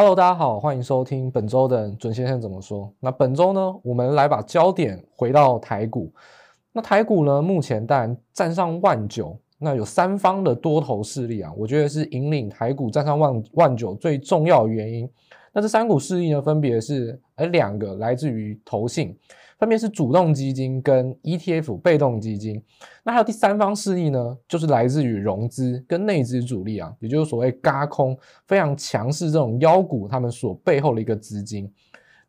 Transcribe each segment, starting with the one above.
Hello，大家好，欢迎收听本周的准先生怎么说。那本周呢，我们来把焦点回到台股。那台股呢，目前当然站上万九，那有三方的多头势力啊，我觉得是引领台股站上万万九最重要的原因。那这三股势力呢，分别是呃两个来自于投信。分别是主动基金跟 ETF 被动基金，那还有第三方势力呢，就是来自于融资跟内资主力啊，也就是所谓轧空非常强势这种妖股，他们所背后的一个资金。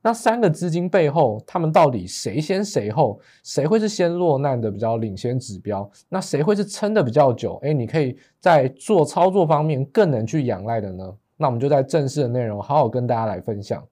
那三个资金背后，他们到底谁先谁后？谁会是先落难的比较领先指标？那谁会是撑得比较久？诶，你可以在做操作方面更能去仰赖的呢？那我们就在正式的内容好好跟大家来分享。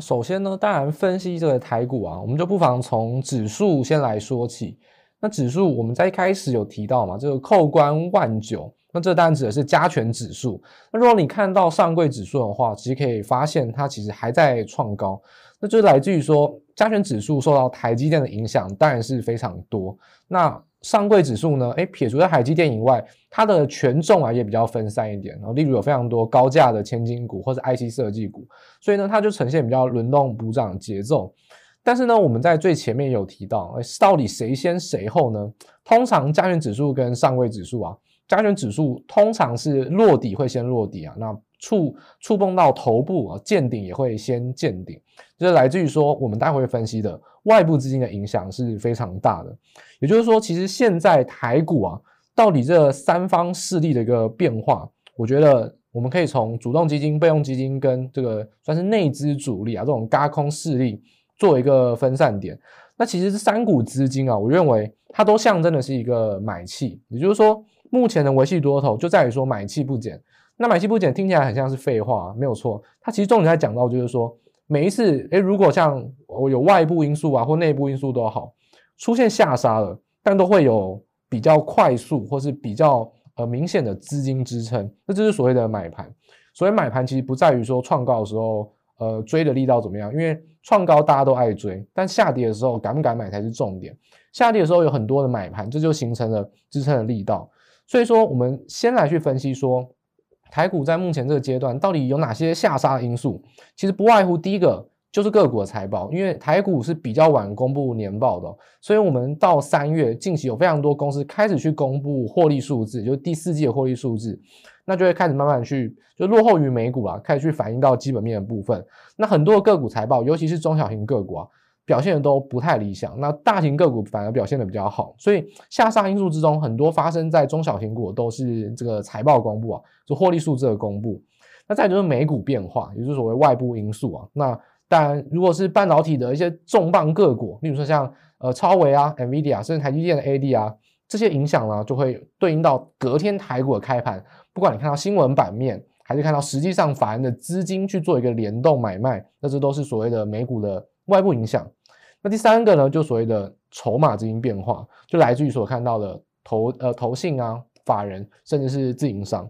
首先呢，当然分析这个台股啊，我们就不妨从指数先来说起。那指数我们在一开始有提到嘛，这个扣关万九，那这当然指的是加权指数。那如果你看到上柜指数的话，其实可以发现它其实还在创高，那就来自于说加权指数受到台积电的影响，当然是非常多。那上柜指数呢？诶，撇除在海基电以外，它的权重啊也比较分散一点。然后，例如有非常多高价的千金股或者 IC 设计股，所以呢，它就呈现比较轮动补涨节奏。但是呢，我们在最前面有提到，诶，到底谁先谁后呢？通常加权指数跟上柜指数啊，加权指数通常是落底会先落底啊，那触触碰到头部啊，见顶也会先见顶，就是来自于说我们待会分析的。外部资金的影响是非常大的，也就是说，其实现在台股啊，到底这三方势力的一个变化，我觉得我们可以从主动基金、备用基金跟这个算是内资主力啊这种轧空势力做一个分散点。那其实这三股资金啊，我认为它都象征的是一个买气，也就是说，目前的维系多头就在于说买气不减。那买气不减听起来很像是废话啊，没有错，它其实重点在讲到就是说。每一次，诶，如果像我有外部因素啊，或内部因素都好，出现下杀了，但都会有比较快速或是比较呃明显的资金支撑，那这是所谓的买盘。所谓买盘其实不在于说创高的时候，呃追的力道怎么样，因为创高大家都爱追，但下跌的时候敢不敢买才是重点。下跌的时候有很多的买盘，这就形成了支撑的力道。所以说，我们先来去分析说。台股在目前这个阶段到底有哪些下杀的因素？其实不外乎第一个就是个股的财报，因为台股是比较晚公布年报的，所以我们到三月近期有非常多公司开始去公布获利数字，就是第四季的获利数字，那就会开始慢慢去就落后于美股啊，开始去反映到基本面的部分。那很多个股财报，尤其是中小型个股啊。表现的都不太理想，那大型个股反而表现的比较好，所以下杀因素之中，很多发生在中小型股都是这个财报公布啊，就获利数字的公布。那再就是美股变化，也就是所谓外部因素啊。那当然，如果是半导体的一些重磅个股，例如说像呃超维啊、NVIDIA 甚至台积电的 AD 啊，这些影响呢，就会对应到隔天台股的开盘。不管你看到新闻版面，还是看到实际上法人的资金去做一个联动买卖，那这都是所谓的美股的。外部影响，那第三个呢，就所谓的筹码资金变化，就来自于所看到的投呃投信啊、法人，甚至是自营商。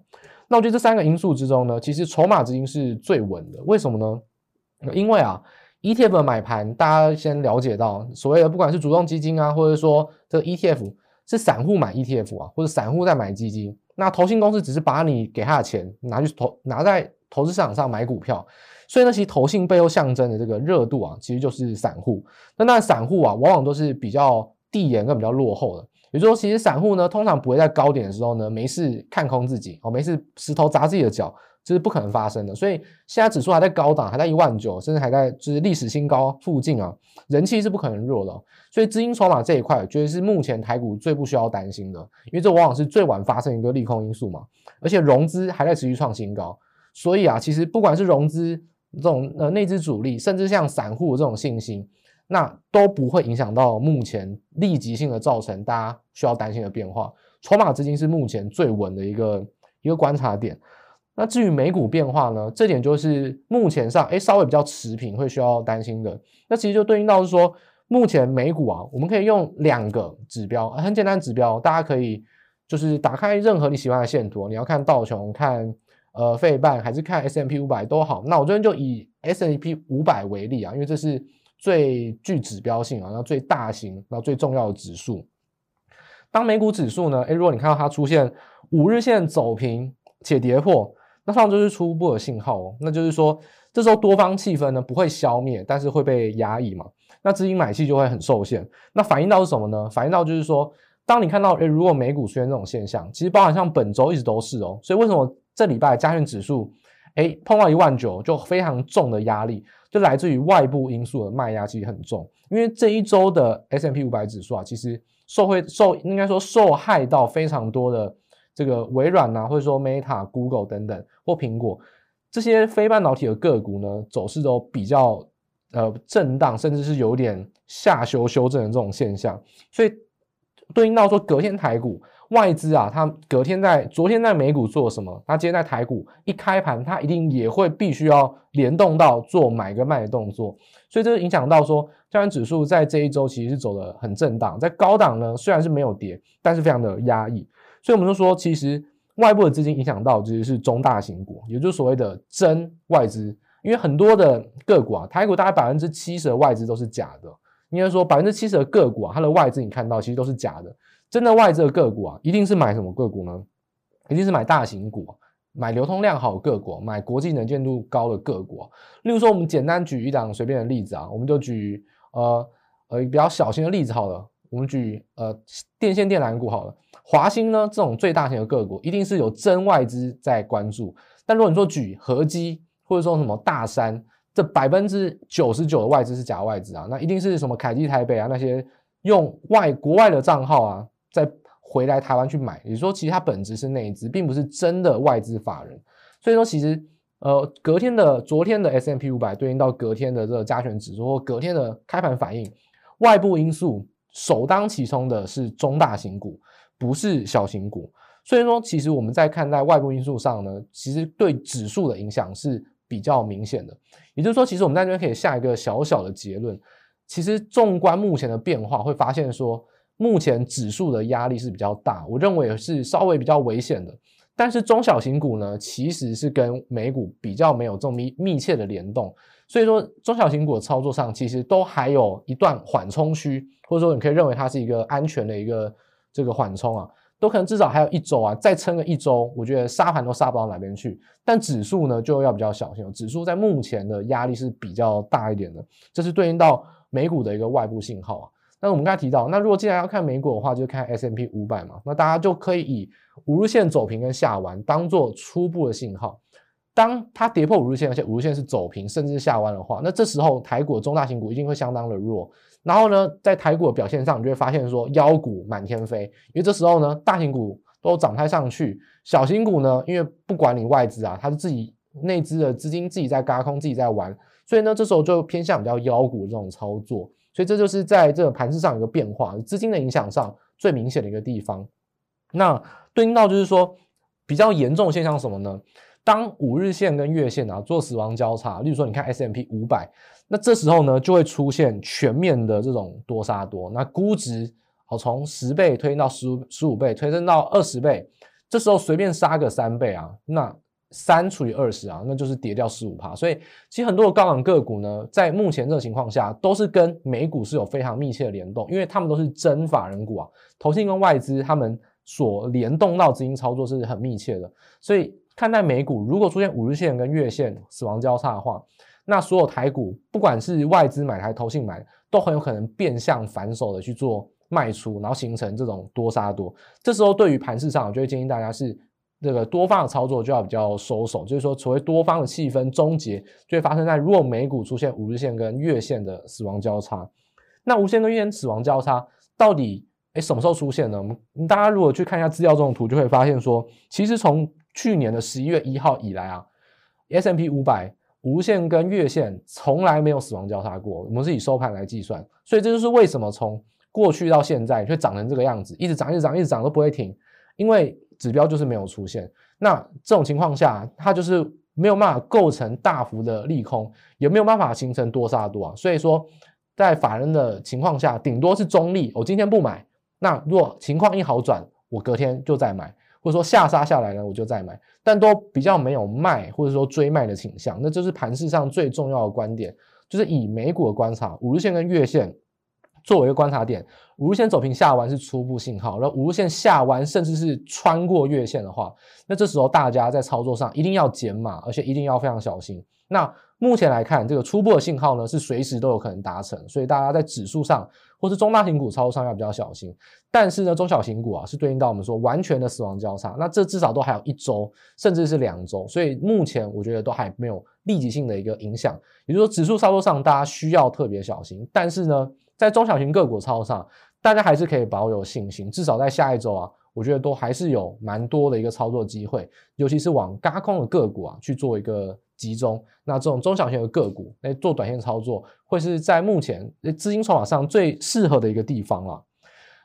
那我觉得这三个因素之中呢，其实筹码资金是最稳的。为什么呢？因为啊，ETF 的买盘，大家先了解到，所谓的不管是主动基金啊，或者说这个 ETF 是散户买 ETF 啊，或者散户在买基金，那投信公司只是把你给他的钱拿去投，拿在投资市场上买股票。所以呢，其实投信背后象征的这个热度啊，其实就是散户。那那散户啊，往往都是比较递延跟比较落后的。也就是说，其实散户呢，通常不会在高点的时候呢，没事看空自己哦，没事石头砸自己的脚，这是不可能发生的。所以现在指数还在高档，还在一万九，甚至还在就是历史新高附近啊，人气是不可能弱的。所以资金筹码这一块，我觉得是目前台股最不需要担心的，因为这往往是最晚发生一个利空因素嘛。而且融资还在持续创新高，所以啊，其实不管是融资，这种呃内资主力，甚至像散户这种信心，那都不会影响到目前立即性的造成大家需要担心的变化。筹码资金是目前最稳的一个一个观察点。那至于美股变化呢？这点就是目前上诶稍微比较持平，会需要担心的。那其实就对应到是说，目前美股啊，我们可以用两个指标，很简单指标，大家可以就是打开任何你喜欢的线图，你要看道琼看。呃费半还是看 S&P 五百都好。那我这边就以 S&P 五百为例啊，因为这是最具指标性啊，然后最大型，然后最重要的指数。当美股指数呢，诶，如果你看到它出现五日线走平且跌破，那上就是初步的信号哦。那就是说，这时候多方气氛呢不会消灭，但是会被压抑嘛。那资金买气就会很受限。那反映到是什么呢？反映到就是说，当你看到诶，如果美股出现这种现象，其实包含像本周一直都是哦。所以为什么这礼拜加权指数诶碰到一万九就非常重的压力，就来自于外部因素的卖压其实很重。因为这一周的 S M P 五百指数啊，其实。受会受应该说受害到非常多的这个微软啊，或者说 Meta、Google 等等或苹果这些非半导体的个股呢，走势都比较呃震荡，甚至是有点下修修正的这种现象。所以对应到说隔天台股外资啊，它隔天在昨天在美股做什么？它今天在台股一开盘，它一定也会必须要联动到做买跟卖的动作。所以这就影响到说。加权指数在这一周其实是走得很震荡，在高档呢虽然是没有跌，但是非常的压抑，所以我们就说，其实外部的资金影响到其实是中大型股，也就是所谓的真外资，因为很多的个股啊，台股大概百分之七十的外资都是假的，应该说百分之七十的个股啊，它的外资你看到其实都是假的，真的外资的个股啊，一定是买什么个股呢？一定是买大型股。买流通量好的个股，买国际能见度高的个股。例如说，我们简单举一档随便的例子啊，我们就举呃呃比较小型的例子好了，我们举呃电线电缆股好了。华兴呢这种最大型的个股，一定是有真外资在关注。但如果你说举合基或者说什么大山，这百分之九十九的外资是假外资啊，那一定是什么凯基台北啊那些用外国外的账号啊再。回来台湾去买，也就是说，其实它本质是内资，并不是真的外资法人。所以说，其实呃，隔天的昨天的 S&P 五百对应到隔天的这个加权指数或隔天的开盘反应，外部因素首当其冲的是中大型股，不是小型股。所以说，其实我们在看待外部因素上呢，其实对指数的影响是比较明显的。也就是说，其实我们在这边可以下一个小小的结论，其实纵观目前的变化，会发现说。目前指数的压力是比较大，我认为是稍微比较危险的。但是中小型股呢，其实是跟美股比较没有这么密密切的联动，所以说中小型股的操作上其实都还有一段缓冲区，或者说你可以认为它是一个安全的一个这个缓冲啊，都可能至少还有一周啊，再撑个一周，我觉得杀盘都杀不到哪边去。但指数呢就要比较小心，指数在目前的压力是比较大一点的，这是对应到美股的一个外部信号啊。那我们刚才提到，那如果既然要看美股的话，就看 S&P 五百嘛。那大家就可以以五日线走平跟下弯当做初步的信号。当它跌破五日线，而且五日线是走平甚至下弯的话，那这时候台股的中大型股一定会相当的弱。然后呢，在台股的表现上，你就会发现说妖股满天飞，因为这时候呢，大型股都涨太上去，小型股呢，因为不管你外资啊，它是自己内资的资金自己在轧空，自己在玩，所以呢，这时候就偏向比较妖股这种操作。所以这就是在这个盘势上一个变化，资金的影响上最明显的一个地方。那对应到就是说比较严重的现象什么呢？当五日线跟月线啊做死亡交叉，例如说你看 S M P 五百，那这时候呢就会出现全面的这种多杀多，那估值好从十倍推升到十五十五倍，推升到二十倍，这时候随便杀个三倍啊，那。三除以二十啊，那就是跌掉十五趴。所以其实很多的高档个股呢，在目前这个情况下，都是跟美股是有非常密切的联动，因为他们都是真法人股啊，投信跟外资他们所联动到资金操作是很密切的。所以看待美股，如果出现五日线跟月线死亡交叉的话，那所有台股不管是外资买还是投信买，都很有可能变相反手的去做卖出，然后形成这种多杀多。这时候对于盘市上，我就会建议大家是。这个多方的操作就要比较收手，就是说，所谓多方的气氛终结，就会发生在如果美股出现五日线跟月线的死亡交叉。那五日线跟月线死亡交叉到底诶什么时候出现呢？我们大家如果去看一下资料这种图，就会发现说，其实从去年的十一月一号以来啊，S M P 五百五线跟月线从来没有死亡交叉过。我们是以收盘来计算，所以这就是为什么从过去到现在却涨成这个样子，一直涨，一直涨，一直涨都不会停，因为。指标就是没有出现，那这种情况下，它就是没有办法构成大幅的利空，也没有办法形成多杀多啊。所以说，在法人的情况下，顶多是中立。我今天不买，那如果情况一好转，我隔天就再买，或者说下杀下来呢，我就再买，但都比较没有卖或者说追卖的倾向。那这是盘市上最重要的观点，就是以美股的观察，五日线跟月线作为一个观察点，五日线走平下弯是初步信号，那五日线下弯甚至是穿过月线的话，那这时候大家在操作上一定要减码，而且一定要非常小心。那目前来看，这个初步的信号呢是随时都有可能达成，所以大家在指数上或是中大型股操作上要比较小心。但是呢，中小型股啊是对应到我们说完全的死亡交叉，那这至少都还有一周，甚至是两周，所以目前我觉得都还没有立即性的一个影响。也就是说，指数操作上大家需要特别小心。但是呢，在中小型个股操作上，大家还是可以保有信心，至少在下一周啊，我觉得都还是有蛮多的一个操作机会，尤其是往轧空的个股啊去做一个。集中，那这种中小型的个股来做短线操作，会是在目前资金筹码上最适合的一个地方了。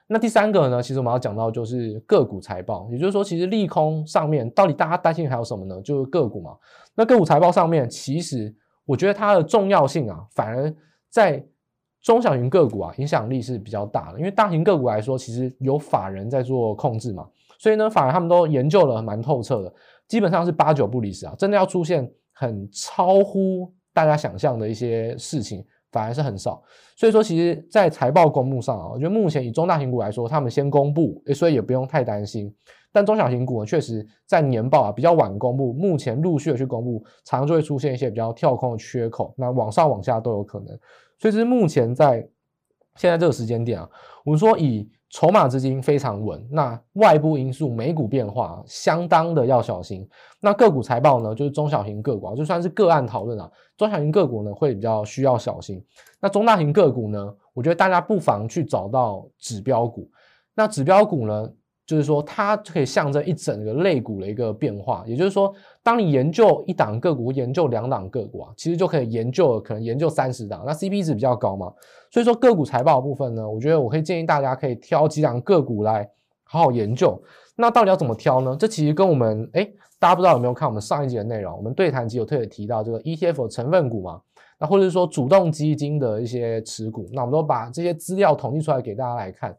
那第三个呢，其实我们要讲到就是个股财报，也就是说，其实利空上面到底大家担心还有什么呢？就是个股嘛。那个股财报上面，其实我觉得它的重要性啊，反而在中小型个股啊影响力是比较大的，因为大型个股来说，其实有法人在做控制嘛，所以呢，法人他们都研究了蛮透彻的，基本上是八九不离十啊，真的要出现。很超乎大家想象的一些事情，反而是很少。所以说，其实，在财报公布上啊，我觉得目前以中大型股来说，他们先公布，所以也不用太担心。但中小型股呢，确实在年报啊比较晚公布，目前陆续的去公布，常常就会出现一些比较跳空的缺口，那往上往下都有可能。所以，是目前在现在这个时间点啊，我们说以。筹码资金非常稳，那外部因素、美股变化相当的要小心。那个股财报呢，就是中小型个股啊，就算是个案讨论啊，中小型个股呢会比较需要小心。那中大型个股呢，我觉得大家不妨去找到指标股。那指标股呢，就是说，它可以象征一整个类股的一个变化，也就是说，当你研究一档个股，研究两档个股啊，其实就可以研究可能研究三十档，那 CP 值比较高嘛。所以说个股财报部分呢，我觉得我可以建议大家可以挑几档个股来好好研究。那到底要怎么挑呢？这其实跟我们诶，大家不知道有没有看我们上一集的内容？我们对谈集有特别提到这个 ETF 的成分股嘛，那或者是说主动基金的一些持股，那我们都把这些资料统计出来给大家来看。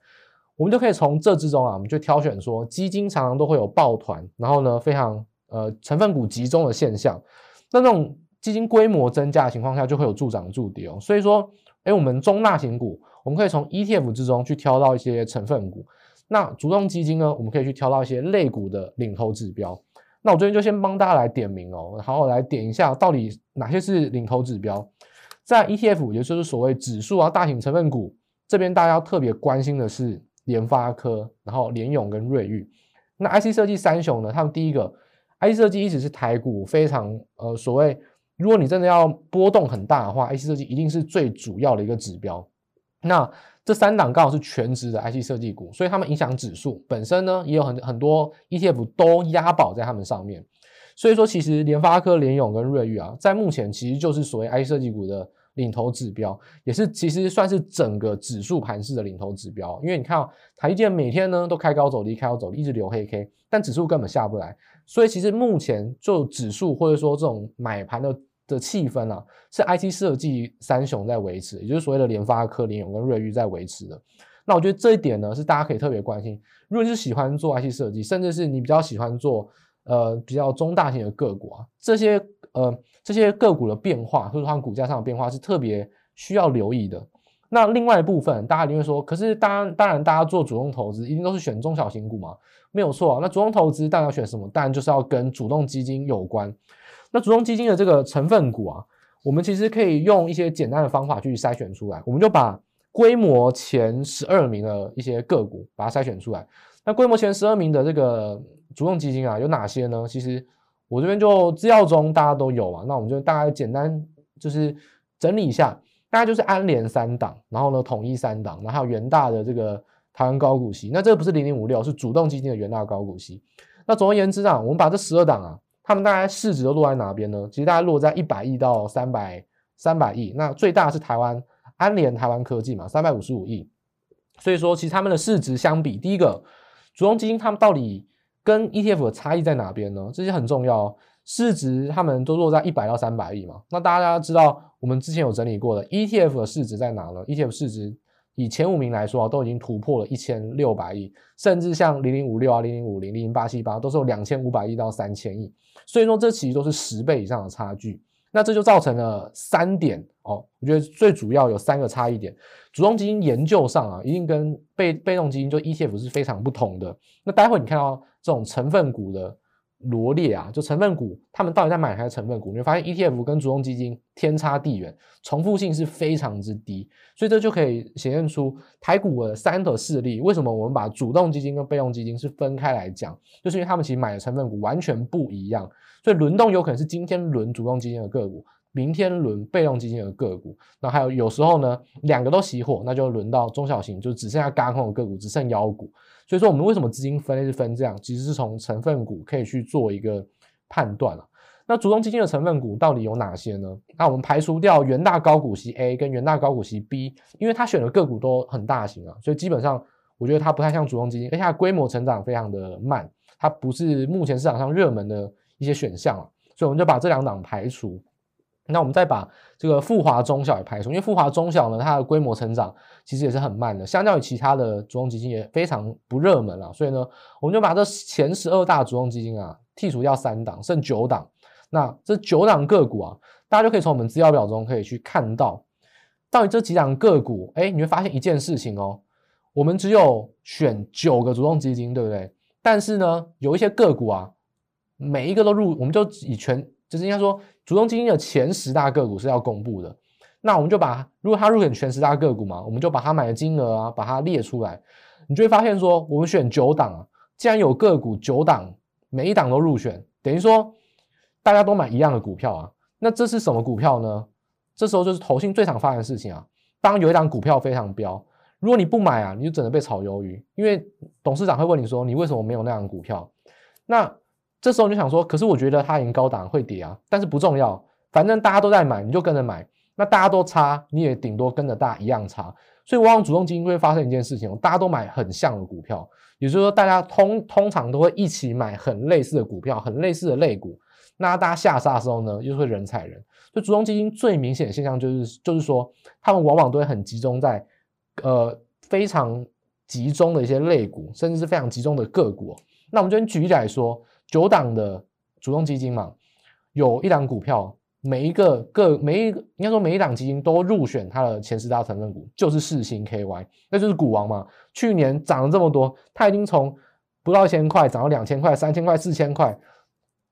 我们就可以从这之中啊，我们就挑选说基金常常都会有抱团，然后呢非常呃成分股集中的现象。那这种基金规模增加的情况下，就会有助涨助跌哦。所以说，哎，我们中大型股，我们可以从 ETF 之中去挑到一些成分股。那主动基金呢，我们可以去挑到一些类股的领头指标。那我这边就先帮大家来点名哦，好好来点一下到底哪些是领头指标。在 ETF，也就是所谓指数啊大型成分股这边，大家要特别关心的是。联发科，然后联咏跟瑞昱，那 IC 设计三雄呢？他们第一个 IC 设计一直是台股非常呃所谓，如果你真的要波动很大的话，IC 设计一定是最主要的一个指标。那这三档刚好是全值的 IC 设计股，所以他们影响指数本身呢，也有很很多 ETF 都押宝在他们上面。所以说，其实联发科、联咏跟瑞昱啊，在目前其实就是所谓 IC 设计股的。领头指标也是，其实算是整个指数盘势的领头指标。因为你看，哦台积电每天呢都开高走低，开高走低，一直留黑 K，但指数根本下不来。所以其实目前就指数或者说这种买盘的的气氛啊，是 I T 设计三雄在维持，也就是所谓的联发科、联咏跟瑞昱在维持的。那我觉得这一点呢，是大家可以特别关心。如果你是喜欢做 IC 设计，甚至是你比较喜欢做呃比较中大型的个股啊，这些。呃，这些个股的变化，或者说它股价上的变化是特别需要留意的。那另外一部分，大家一定会说，可是当然，当然，大家做主动投资一定都是选中小型股嘛，没有错啊。那主动投资当然要选什么？当然就是要跟主动基金有关。那主动基金的这个成分股啊，我们其实可以用一些简单的方法去筛选出来。我们就把规模前十二名的一些个股把它筛选出来。那规模前十二名的这个主动基金啊，有哪些呢？其实。我这边就资料中大家都有啊，那我们就大概简单就是整理一下，大概就是安联三档，然后呢统一三档，然后还有元大的这个台湾高股息，那这个不是零零五六，是主动基金的元大高股息。那总而言之啊，我们把这十二档啊，他们大概市值都落在哪边呢？其实大概落在一百亿到三百三百亿，那最大是台湾安联台湾科技嘛，三百五十五亿。所以说，其实他们的市值相比，第一个主动基金他们到底。跟 ETF 的差异在哪边呢？这些很重要哦。市值他们都落在一百到三百亿嘛。那大家知道，我们之前有整理过的 ETF 的市值在哪呢？ETF 市值以前五名来说啊，都已经突破了一千六百亿，甚至像零零五六啊、零零五零、零零八七八，都是有两千五百亿到三千亿。所以说，这其实都是十倍以上的差距。那这就造成了三点哦，我觉得最主要有三个差异点。主动基金研究上啊，一定跟被被动基金就 ETF 是非常不同的。那待会你看到这种成分股的罗列啊，就成分股他们到底在买哪些成分股？你会发现 ETF 跟主动基金天差地远，重复性是非常之低。所以这就可以显现出台股的三个势力。为什么我们把主动基金跟被动基金是分开来讲？就是因为他们其实买的成分股完全不一样。所以轮动有可能是今天轮主动基金的个股，明天轮被动基金的个股。那还有有时候呢，两个都熄火，那就轮到中小型，就只剩下轧空的个股，只剩妖股。所以说我们为什么资金分类是分这样？其实是从成分股可以去做一个判断了。那主动基金的成分股到底有哪些呢？那我们排除掉元大高股息 A 跟元大高股息 B，因为它选的个股都很大型啊，所以基本上我觉得它不太像主动基金，而且它规模成长非常的慢，它不是目前市场上热门的。一些选项啊，所以我们就把这两档排除。那我们再把这个富华中小也排除，因为富华中小呢，它的规模成长其实也是很慢的，相较于其他的主动基金也非常不热门了。所以呢，我们就把这前十二大主动基金啊剔除掉三档，剩九档。那这九档个股啊，大家就可以从我们资料表中可以去看到，到底这几档个股，哎，你会发现一件事情哦，我们只有选九个主动基金，对不对？但是呢，有一些个股啊。每一个都入，我们就以全，就是应该说，主动基金的前十大个股是要公布的。那我们就把，如果它入选前十大个股嘛，我们就把它买的金额啊，把它列出来。你就会发现说，我们选九档啊，既然有个股九档，每一档都入选，等于说大家都买一样的股票啊。那这是什么股票呢？这时候就是投信最常发生的事情啊。当有一档股票非常飙，如果你不买啊，你就只能被炒鱿鱼，因为董事长会问你说，你为什么没有那档股票？那这时候你想说，可是我觉得它已经高档会跌啊，但是不重要，反正大家都在买，你就跟着买。那大家都差，你也顶多跟着大家一样差。所以往往主动基金会发生一件事情，大家都买很像的股票，也就是说大家通通常都会一起买很类似的股票，很类似的类股。那大家下杀的时候呢，又会人踩人。所以主动基金最明显的现象就是，就是说他们往往都会很集中在呃非常集中的一些类股，甚至是非常集中的个股。那我们这边举例来说。九档的主动基金嘛，有一档股票，每一个个每一个应该说每一档基金都入选它的前十大成分股，就是世芯 KY，那就是股王嘛。去年涨了这么多，它已经从不到一千块涨到两千块、三千块、四千块，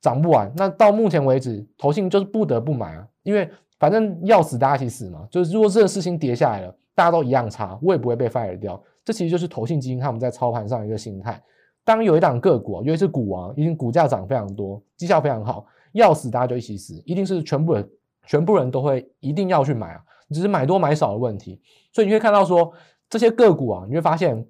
涨不完。那到目前为止，投信就是不得不买啊，因为反正要死大家一起死嘛。就是如果这个世芯跌下来了，大家都一样差，我也不会被 fire 掉。这其实就是投信基金他们在操盘上一个心态。当有一档个股，尤其是股王，已经股价涨非常多，绩效非常好，要死大家就一起死，一定是全部人，全部人都会一定要去买啊，只是买多买少的问题。所以你会看到说这些个股啊，你会发现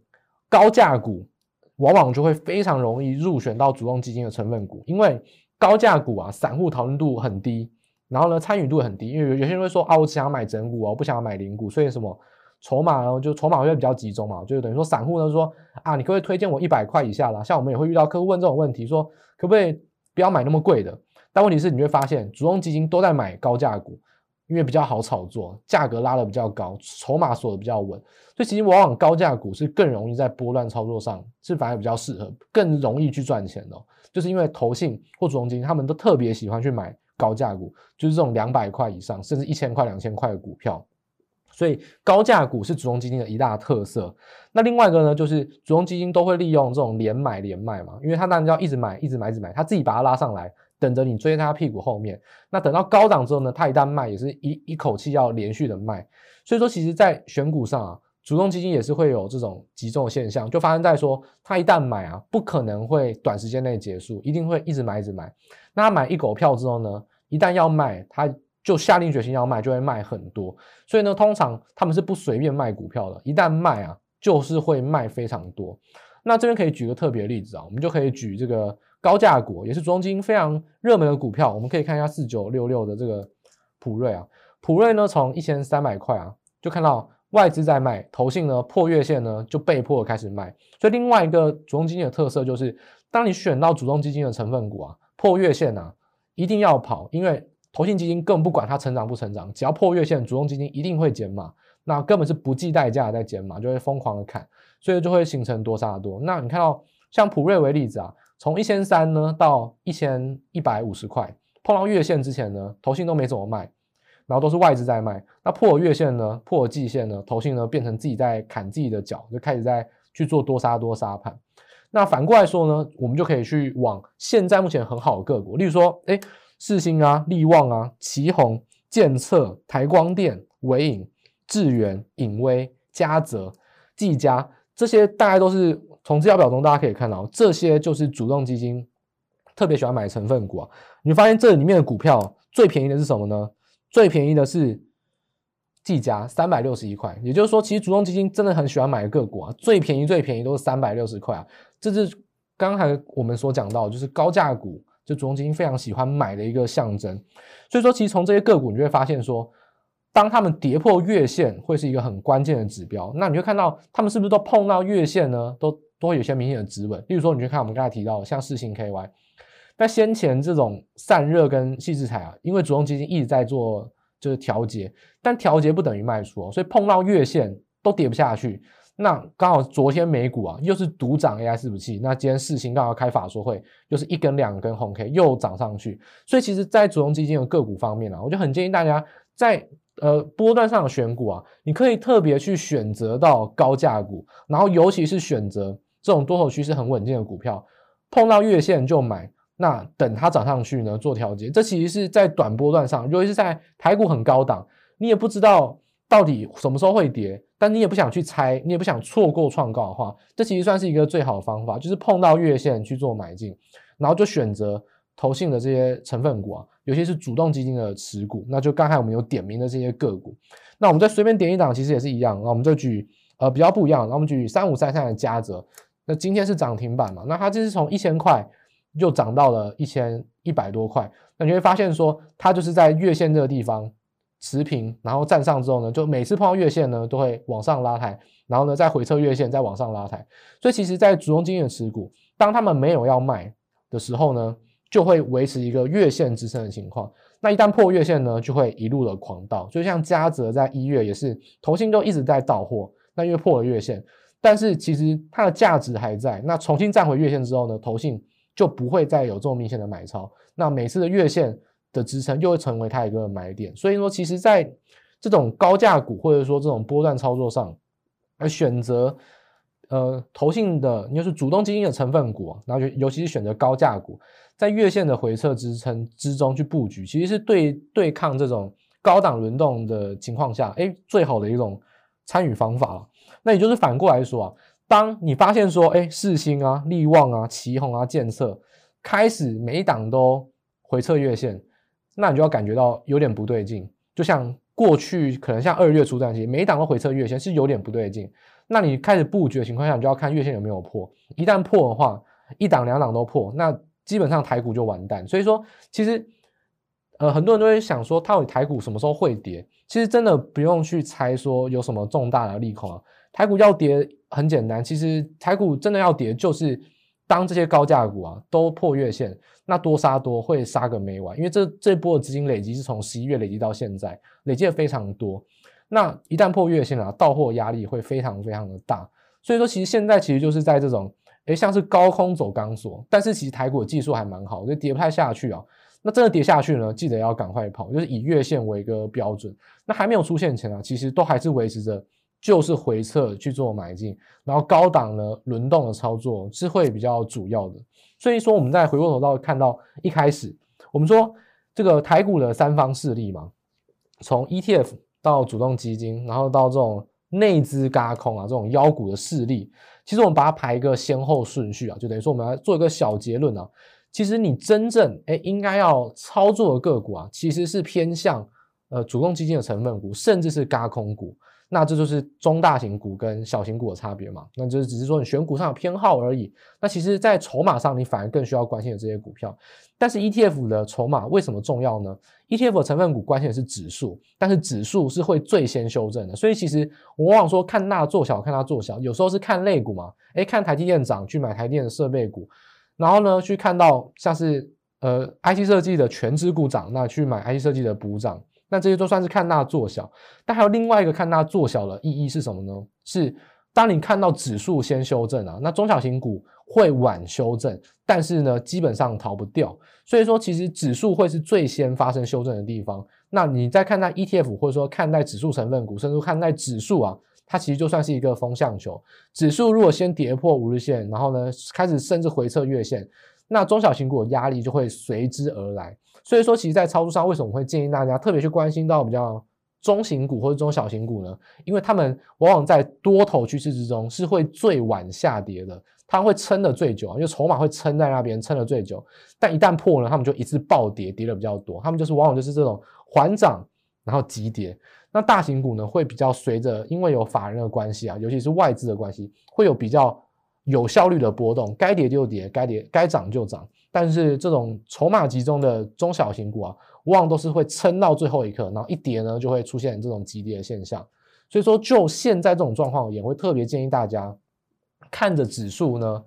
高价股往往就会非常容易入选到主动基金的成分股，因为高价股啊，散户讨论度很低，然后呢参与度很低，因为有些人会说啊，我只想买整股啊，我不想要买零股，所以什么？筹码呢，就筹码会比较集中嘛，就等于说散户呢说啊，你可不可以推荐我一百块以下啦？像我们也会遇到客户问这种问题，说可不可以不要买那么贵的？但问题是你会发现，主动基金都在买高价股，因为比较好炒作，价格拉得比较高，筹码锁得比较稳，所以其实往往高价股是更容易在波段操作上是反而比较适合，更容易去赚钱的，就是因为投信或主动基金他们都特别喜欢去买高价股，就是这种两百块以上，甚至一千块、两千块的股票。所以高价股是主动基金的一大特色。那另外一个呢，就是主动基金都会利用这种连买连卖嘛，因为它当然要一直买，一直买，一直买，它自己把它拉上来，等着你追在它屁股后面。那等到高档之后呢，它一旦卖，也是一一口气要连续的卖。所以说，其实，在选股上啊，主动基金也是会有这种集中的现象，就发生在说，它一旦买啊，不可能会短时间内结束，一定会一直买，一直买。那它买一狗票之后呢，一旦要卖，它就下定决心要卖，就会卖很多。所以呢，通常他们是不随便卖股票的，一旦卖啊，就是会卖非常多。那这边可以举个特别例子啊，我们就可以举这个高价股，也是中金非常热门的股票。我们可以看一下四九六六的这个普瑞啊，普瑞呢从一千三百块啊，就看到外资在卖，投信呢破月线呢就被迫开始卖。所以另外一个主动基金的特色就是，当你选到主动基金的成分股啊，破月线啊，一定要跑，因为投信基金更不管它成长不成长，只要破月线，主动基金一定会减码，那根本是不计代价的在减码，就会疯狂的砍，所以就会形成多杀多。那你看到像普瑞为例子啊，从一千三呢到一千一百五十块，碰到月线之前呢，投信都没怎么卖，然后都是外资在卖。那破月线呢，破季线呢，投信呢变成自己在砍自己的脚，就开始在去做多杀多杀盘。那反过来说呢，我们就可以去往现在目前很好的个股，例如说，哎。世芯啊、力旺啊、奇鋐、建策、台光电、纬颖、智源、影威、嘉泽、技嘉，这些大概都是从资料表中大家可以看到，这些就是主动基金特别喜欢买成分股啊。你发现这里面的股票最便宜的是什么呢？最便宜的是技嘉，三百六十一块。也就是说，其实主动基金真的很喜欢买个股啊，最便宜最便宜都是三百六十块啊。这是刚才我们所讲到，就是高价股。就主动基金非常喜欢买的一个象征，所以说其实从这些个股你就会发现说，当他们跌破月线会是一个很关键的指标，那你会看到他们是不是都碰到月线呢？都都会有些明显的止稳。例如说，你去看我们刚才提到的像四星 KY，那先前这种散热跟矽智财啊，因为主动基金一直在做就是调节，但调节不等于卖出哦，所以碰到月线都跌不下去。那刚好昨天美股啊，又是独涨 AI 伺服器。那今天四星刚好开法说会，又是一根两根红 K 又涨上去。所以其实，在主动基金的个股方面啊，我就很建议大家在呃波段上的选股啊，你可以特别去选择到高价股，然后尤其是选择这种多头趋势很稳健的股票，碰到月线就买。那等它涨上去呢，做调节。这其实是在短波段上，尤其是在台股很高档，你也不知道到底什么时候会跌。但你也不想去猜，你也不想错过创高的话，这其实算是一个最好的方法，就是碰到月线去做买进，然后就选择投信的这些成分股啊，尤其是主动基金的持股。那就刚才我们有点名的这些个股，那我们再随便点一档，其实也是一样。那我们就举呃比较不一样，那我们举三五三三的嘉泽，那今天是涨停板嘛，那它就是从一千块又涨到了一千一百多块，那你会发现说它就是在月线这个地方。持平，然后站上之后呢，就每次碰到月线呢，都会往上拉抬，然后呢再回测月线，再往上拉抬。所以其实，在主动基金的持股，当他们没有要卖的时候呢，就会维持一个月线支撑的情况。那一旦破月线呢，就会一路的狂倒。就像嘉泽在一月也是，投信都一直在倒货，那因为破了月线，但是其实它的价值还在。那重新站回月线之后呢，投信就不会再有这么明显的买超。那每次的月线。的支撑又会成为它一个买点，所以说，其实，在这种高价股或者说这种波段操作上，而选择呃投信的，就是主动基金的成分股，然后就尤其是选择高价股，在月线的回撤支撑之中去布局，其实是对对抗这种高档轮动的情况下，哎，最好的一种参与方法。那也就是反过来说啊，当你发现说，哎，世星啊、力旺啊、奇鋐啊、建策开始每一档都回撤月线。那你就要感觉到有点不对劲，就像过去可能像二月初这样子，每一档都回撤月线是有点不对劲。那你开始布局的情况下，你就要看月线有没有破。一旦破的话，一档两档都破，那基本上台股就完蛋。所以说，其实呃很多人都会想说，到底台股什么时候会跌？其实真的不用去猜说有什么重大的利空啊。台股要跌很简单，其实台股真的要跌就是。当这些高价股啊都破月线，那多杀多会杀个没完，因为这这波的资金累积是从十一月累积到现在，累积的非常多。那一旦破月线啊，到货压力会非常非常的大。所以说，其实现在其实就是在这种，诶像是高空走钢索，但是其实台股的技术还蛮好，就跌不太下去啊。那真的跌下去呢，记得要赶快跑，就是以月线为一个标准。那还没有出现前啊，其实都还是维持着。就是回撤去做买进，然后高档呢轮动的操作是会比较主要的。所以说，我们再回过头到看到一开始，我们说这个台股的三方势力嘛，从 ETF 到主动基金，然后到这种内资轧空啊这种妖股的势力，其实我们把它排一个先后顺序啊，就等于说我们来做一个小结论啊。其实你真正诶应该要操作的个股啊，其实是偏向呃主动基金的成分股，甚至是轧空股。那这就是中大型股跟小型股的差别嘛？那就是只是说你选股上有偏好而已。那其实，在筹码上，你反而更需要关心的这些股票。但是 ETF 的筹码为什么重要呢？ETF 的成分股关心的是指数，但是指数是会最先修正的。所以其实我往往说看大做小，看大做小，有时候是看类股嘛。诶，看台积电涨去买台积电的设备股，然后呢去看到像是呃，IC 设计的权值股涨，那去买 IC 设计的补涨，那这些都算是看大做小。但还有另外一个看大做小的意义是什么呢？是当你看到指数先修正啊，那中小型股会晚修正，但是呢，基本上逃不掉。所以说，其实指数会是最先发生修正的地方。那你在看待 ETF 或者说看待指数成分股，甚至看待指数啊，它其实就算是一个风向球。指数如果先跌破五日线，然后呢，开始甚至回撤月线。那中小型股的压力就会随之而来，所以说，其实，在操作上，为什么会建议大家特别去关心到比较中型股或者中小型股呢？因为他们往往在多头趋势之中是会最晚下跌的，它会撑得最久，因为筹码会撑在那边撑得最久。但一旦破了，他们就一次暴跌，跌得比较多。他们就是往往就是这种缓涨然后急跌。那大型股呢，会比较随着，因为有法人的关系啊，尤其是外资的关系，会有比较。有效率的波动，该跌就跌，该跌该涨就涨。但是这种筹码集中的中小型股啊，往往都是会撑到最后一刻，然后一跌呢，就会出现这种急跌的现象。所以说，就现在这种状况，也会特别建议大家看着指数呢，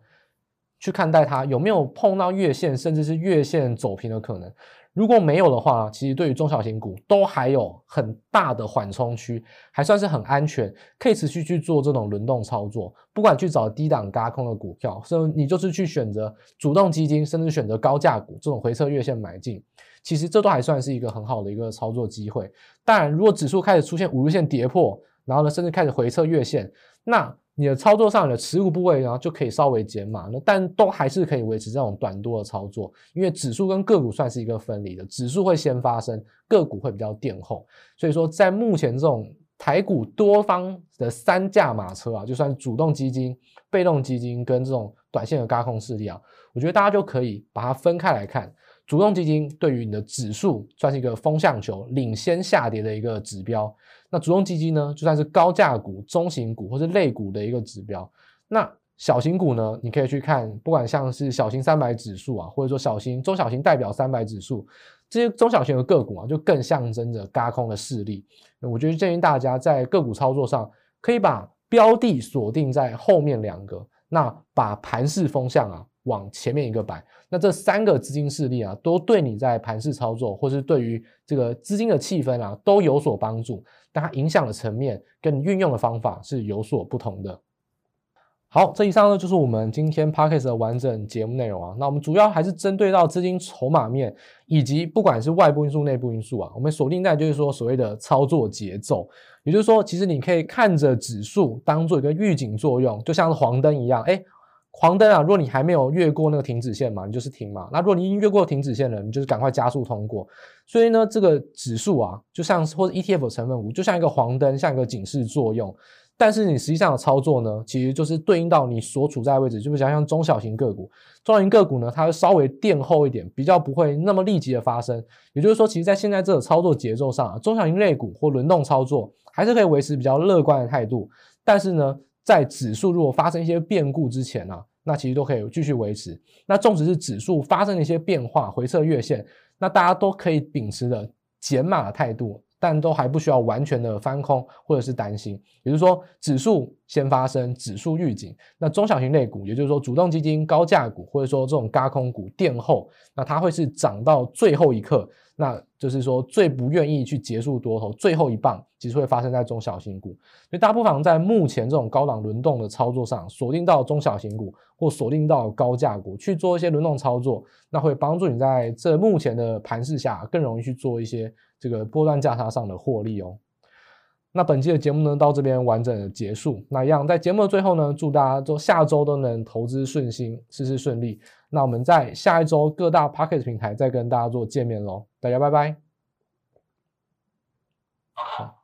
去看待它有没有碰到月线，甚至是月线走平的可能。如果没有的话，其实对于中小型股都还有很大的缓冲区，还算是很安全，可以持续去做这种轮动操作。不管去找低档轧空的股票，甚至你就是去选择主动基金，甚至选择高价股这种回撤月线买进，其实这都还算是一个很好的一个操作机会。当然，如果指数开始出现五日线跌破，然后呢，甚至开始回撤月线，那你的操作上的持股部位，然后就可以稍微减码，那但都还是可以维持这种短多的操作，因为指数跟个股算是一个分离的，指数会先发生，个股会比较垫后，所以说在目前这种台股多方的三驾马车啊，就算主动基金、被动基金跟这种短线的轧空势力啊，我觉得大家就可以把它分开来看。主动基金对于你的指数算是一个风向球，领先下跌的一个指标。那主动基金呢，就算是高价股、中型股或是类股的一个指标。那小型股呢，你可以去看，不管像是小型三百指数啊，或者说小型、中小型代表三百指数，这些中小型的个股啊，就更象征着轧空的势力。我觉得建议大家在个股操作上，可以把标的锁定在后面两个，那把盘势风向啊。往前面一个摆，那这三个资金势力啊，都对你在盘势操作，或是对于这个资金的气氛啊，都有所帮助。但它影响的层面跟运用的方法是有所不同的。好，这以上呢就是我们今天 Podcast 的完整节目内容啊。那我们主要还是针对到资金筹码面，以及不管是外部因素、内部因素啊，我们锁定在就是说所谓的操作节奏。也就是说，其实你可以看着指数当做一个预警作用，就像是黄灯一样，哎。黄灯啊！如果你还没有越过那个停止线嘛，你就是停嘛。那如果你已经越过停止线了，你就是赶快加速通过。所以呢，这个指数啊，就像或者 ETF 成分股，就像一个黄灯，像一个警示作用。但是你实际上的操作呢，其实就是对应到你所处在位置，就比较像中小型个股。中小型个股呢，它会稍微垫后一点，比较不会那么立即的发生。也就是说，其实在现在这个操作节奏上啊，中小型类股或轮动操作还是可以维持比较乐观的态度。但是呢，在指数如果发生一些变故之前啊，那其实都可以继续维持。那纵使是指数发生了一些变化，回撤月线，那大家都可以秉持着减码的态度。但都还不需要完全的翻空或者是担心，也就是说，指数先发生，指数预警，那中小型类股，也就是说主动基金、高价股或者说这种嘎空股垫后，那它会是涨到最后一刻，那就是说最不愿意去结束多头最后一棒，其实会发生在中小型股，所以大家不妨在目前这种高档轮动的操作上，锁定到中小型股或锁定到高价股去做一些轮动操作，那会帮助你在这目前的盘势下更容易去做一些。这个波段价差上的获利哦。那本期的节目呢，到这边完整的结束。那一样在节目的最后呢，祝大家都下周都能投资顺心，事事顺利。那我们在下一周各大 Pocket 平台再跟大家做见面喽，大家拜拜。好。